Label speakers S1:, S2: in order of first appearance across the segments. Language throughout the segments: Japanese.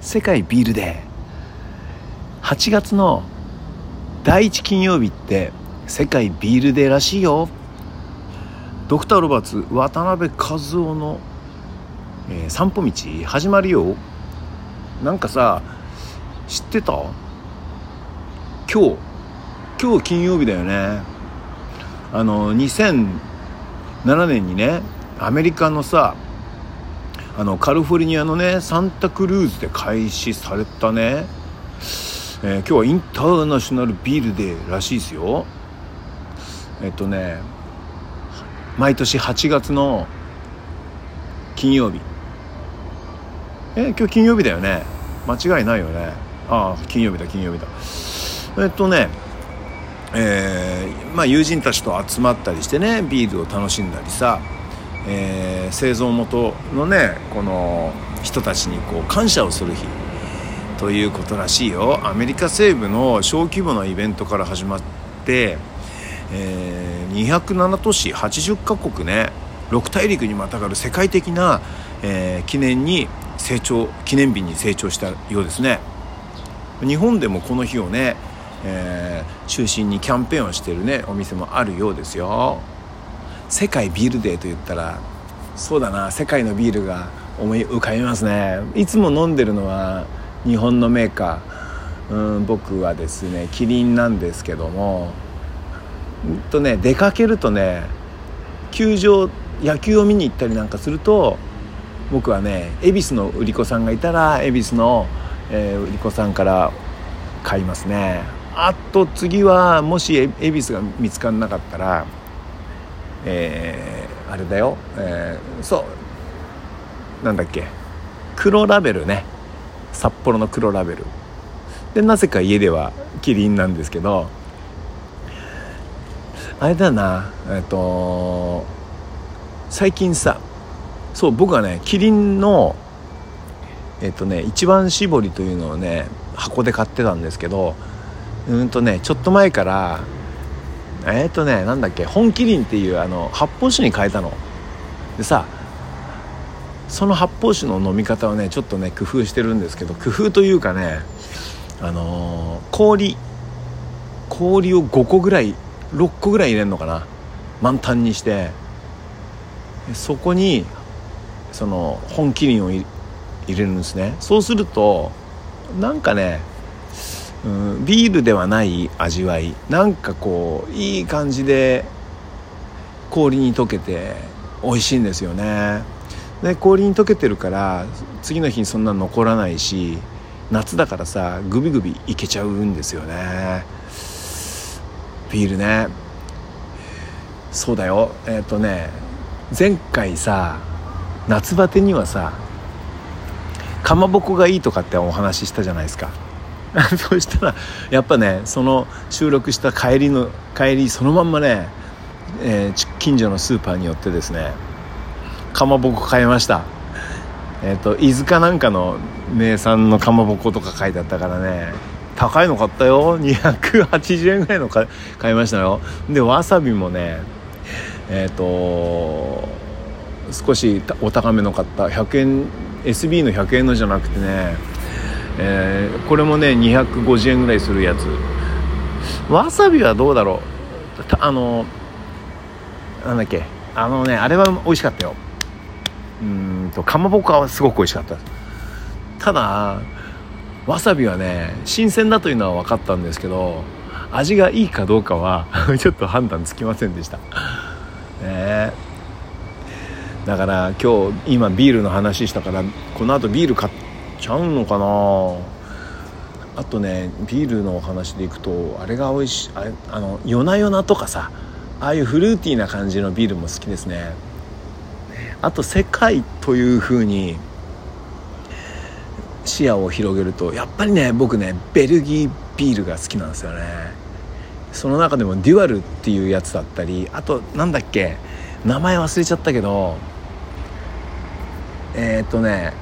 S1: 世界ビールデー。8月の第1金曜日って世界ビールデーらしいよ。ドクター・ロバーツ渡辺和夫の、えー、散歩道始まるよ。なんかさ知ってた？今日今日金曜日だよね。あの2007年にねアメリカのさあのカリフォルニアのねサンタクルーズで開始されたね、えー、今日はインターナショナルビールデーらしいですよ。えっとね毎年8月の金曜日。え今日金曜日だよね。間違いないよね。ああ金曜日だ金曜日だ。えっとねえー、まあ友人たちと集まったりしてねビールを楽しんだりさ、えー、製造元のねこの人たちにこう感謝をする日ということらしいよ。アメリカ西部の小規模なイベントから始まって、えー、207都市80カ国ね6大陸にまたがる世界的な、えー、記念に成長記念日に成長したようですね。日本でもこの日をね、えー、中心にキャンペーンをしてるねお店もあるようですよ。世界ビールデーと言ったらそうだな世界のビールが思い浮かびますね。いつも飲んでるのは日本のメーカー。うん僕はですねキリンなんですけども。んとね出かけるとね球場野球を見に行ったりなんかすると僕はね恵比寿の売り子さんがいたら恵比寿の、えー、売り子さんから買いますね。あと次はもし恵比寿が見つからなかったらえー、あれだよ、えー、そう。なんだっけ。黒ラベルね。札幌の黒ラベル。でなぜか家ではキリンなんですけど。あれだな。えっと最近さそう僕はねキリンのえっとね一番搾りというのをね箱で買ってたんですけどうんとねちょっと前からえっとねなんだっけ本麒麟っていうあの発泡酒に変えたの。でさその発泡酒の飲み方をねちょっとね工夫してるんですけど工夫というかねあのー、氷氷を5個ぐらい6個ぐらい入れるのかな。満タンにして。そこにその本麒麟を入れるんですね。そうするとなんかね、うん、ビールではない味わい。なんかこういい感じで氷に溶けて美味しいんですよね。で氷に溶けてるから次の日にそんな残らないし夏だからさグビグビいけちゃうんですよね。ビールね。そうだよ。えっ、ー、とね前回さ夏バテにはさかまぼこがいいとかってお話ししたじゃないですか。そしたらやっぱねその収録した帰りの帰りそのまんまね、えー、近所のスーパーによってですねかまぼこ買いました。えっ、ー、と飯塚なんかの名産のかまぼことか書いてあったからね高いの買ったよ。280円ぐらいの買いましたよ。でわさびもねえっ、ー、と少しお高めの買った。100円 SB の100円のじゃなくてね、えー、これもね250円ぐらいするやつ。わさびはどうだろう？あのなんだっけ？あのねあれは美味しかったよ。うんとかまぼこはすごく美味しかった。ただわさびはね新鮮だというのは分かったんですけど味がいいかどうかは ちょっと判断つきませんでした。ねえだから今日今ビールの話したからこのあとビール買ってちゃうのかな。あとねビールのお話でいくとあれが美味しいあの夜な夜なとかさああいうフルーティーな感じのビールも好きですね。あと世界という風に視野を広げるとやっぱりね僕ねベルギービールが好きなんですよね。その中でもデュアルっていうやつだったりあとなんだっけ名前忘れちゃったけどえー、っとね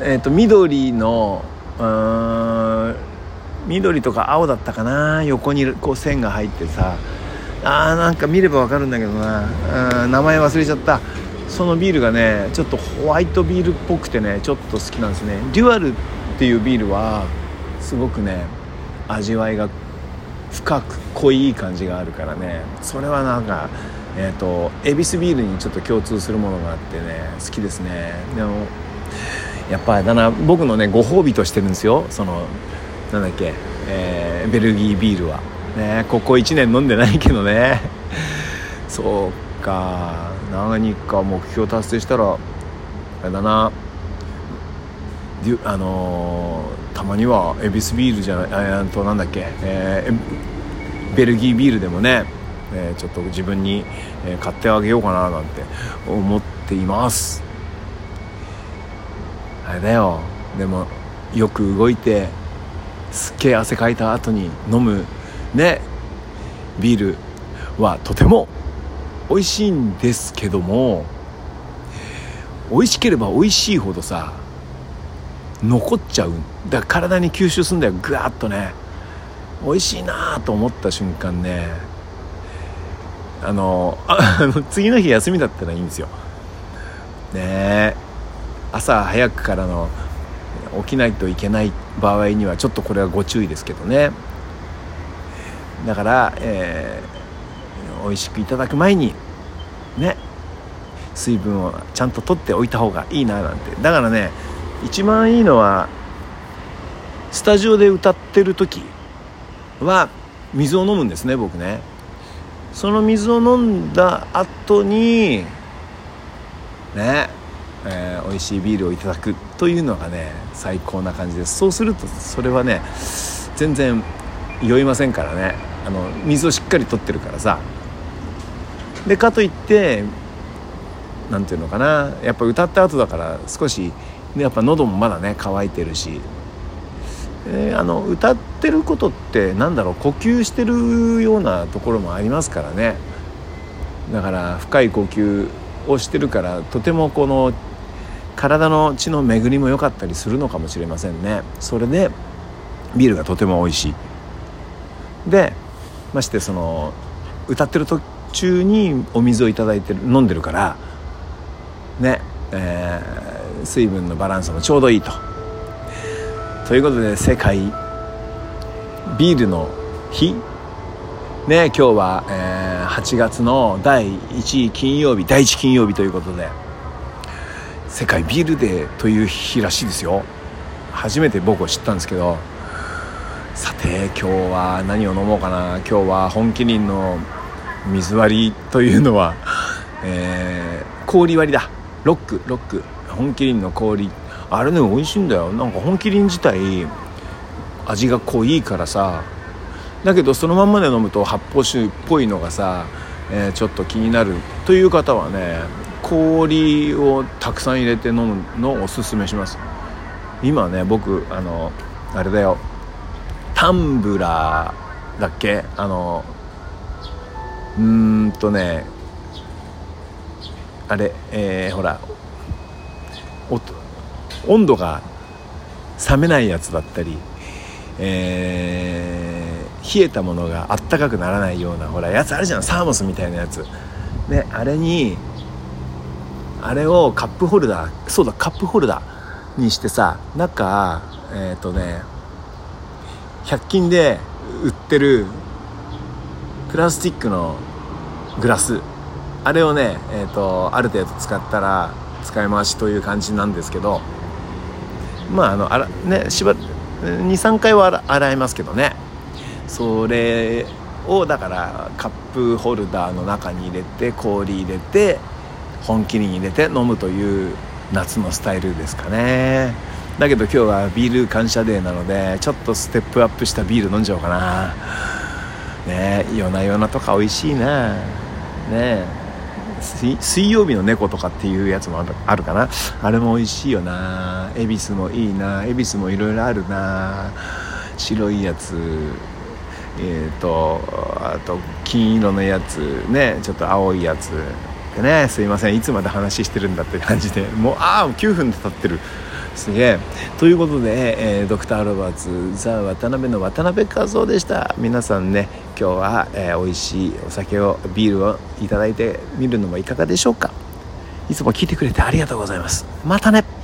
S1: えー、と緑のうん緑とか青だったかな。横にこう線が入ってさ。あーなんか見ればわかるんだけどな。名前忘れちゃった。そのビールがねちょっとホワイトビールっぽくてねちょっと好きなんですね。デュアルっていうビールはすごくね味わいが深く濃い感じがあるからね。それはなんかえっ、ー、と恵比寿ビールにちょっと共通するものがあってね好きですね。でもやっぱだな僕のねご褒美としてるんですよ。そのなんだっけ、えー、ベルギービールは。ねここ1年飲んでないけどね。そうか。何か目標達成したらあれだな。あのー、たまには恵比寿ビールじゃないえとなんだっけ、えー、ベルギービールでもね、えー、ちょっと自分に、買ってあげようかななんて思っています。あれだよ。でもよく動いてすっげえ汗かいた後に飲む。ね。ビールはとても美味しいんですけども美味しければ美味しいほどさ残っちゃうだから体に吸収するんだよ。ぐわっとね。美味しいなと思った瞬間ね。あのあの次の日休みだったらいいんですよ。ね。え朝早くからの起きないといけない場合にはちょっとこれはご注意ですけどね。だから、えー、美味しくいただく前にね水分をちゃんと取っておいた方がいいななんて。だからね一番いいのはスタジオで歌ってる時は水を飲むんですね僕ね。その水を飲んだ後にねえー、美味しいビールをいただくというのがね最高な感じです。そうするとそれはね全然酔いませんからね。あの水をしっかりとってるからさ。でかといって何て言うのかな。やっぱ歌った後だから少しやっぱ喉もまだね乾いてるし、えー、あの歌ってることってなんだろう呼吸してるようなところもありますからね。だから深い呼吸をしてるからとてもこの体の血の巡りも良かったりするのかもしれませんね。それでビールがとても美味しい。でましてその歌ってる途中にお水を頂いてる飲んでるからねえー、水分のバランスもちょうどいいと。ということで世界ビールの日。ね今日は、えー、8月の第1金曜日第1金曜日ということで。世界ビールデーという日らしいですよ。初めて僕は知ったんですけど。さて今日は何を飲もうかな。今日は本麒麟の水割りというのは、えー、氷割りだ。ロックロック。本麒麟の氷。あれね美味しいんだよ。なんか本麒麟自体味が濃いからさ。だけどそのまんまで飲むと発泡酒っぽいのがさ、えー、ちょっと気になる。という方はね氷をたくさん入れて飲むのをおすすめします。今ね僕あのあれだよ。タンブラーだっけ？あのうーんとねあれえー、ほら温度が冷めないやつだったり、えー、冷えたものがあったかくならないようなほらやつあるじゃん。サーモスみたいなやつ。であれにあれをカップホルダーそうだカップホルダーにしてさ中えっ、ー、とね100均で売ってるプラスチックのグラス。あれをね、えーと、ある程度使ったら使い回しという感じなんですけどまああのあらねしば23回は洗いますけどね。それをだからカップホルダーの中に入れて氷入れて本気に入れて飲むという夏のスタイルですかね。だけど今日はビール感謝デーなのでちょっとステップアップしたビール飲んじゃおうかな。ね夜な夜なとか美味しいな。ね。水曜日の猫とかっていうやつもあるかな。あれも美味しいよな。恵比寿もいいな。恵比寿もいろいろあるな。白いやつ。えっ、ー、とあと金色のやつ。ねちょっと青いやつ。でねすいませんいつまで話してるんだって感じでもうああ9分で経ってる。すげえ。ということで、えー、ドクター・ロバーツザ・渡辺の渡辺和夫でした。皆さんね今日は、えー、美味しいお酒をビールを頂いてみるのもいかがでしょうか。いつも聞いてくれてありがとうございます。またね。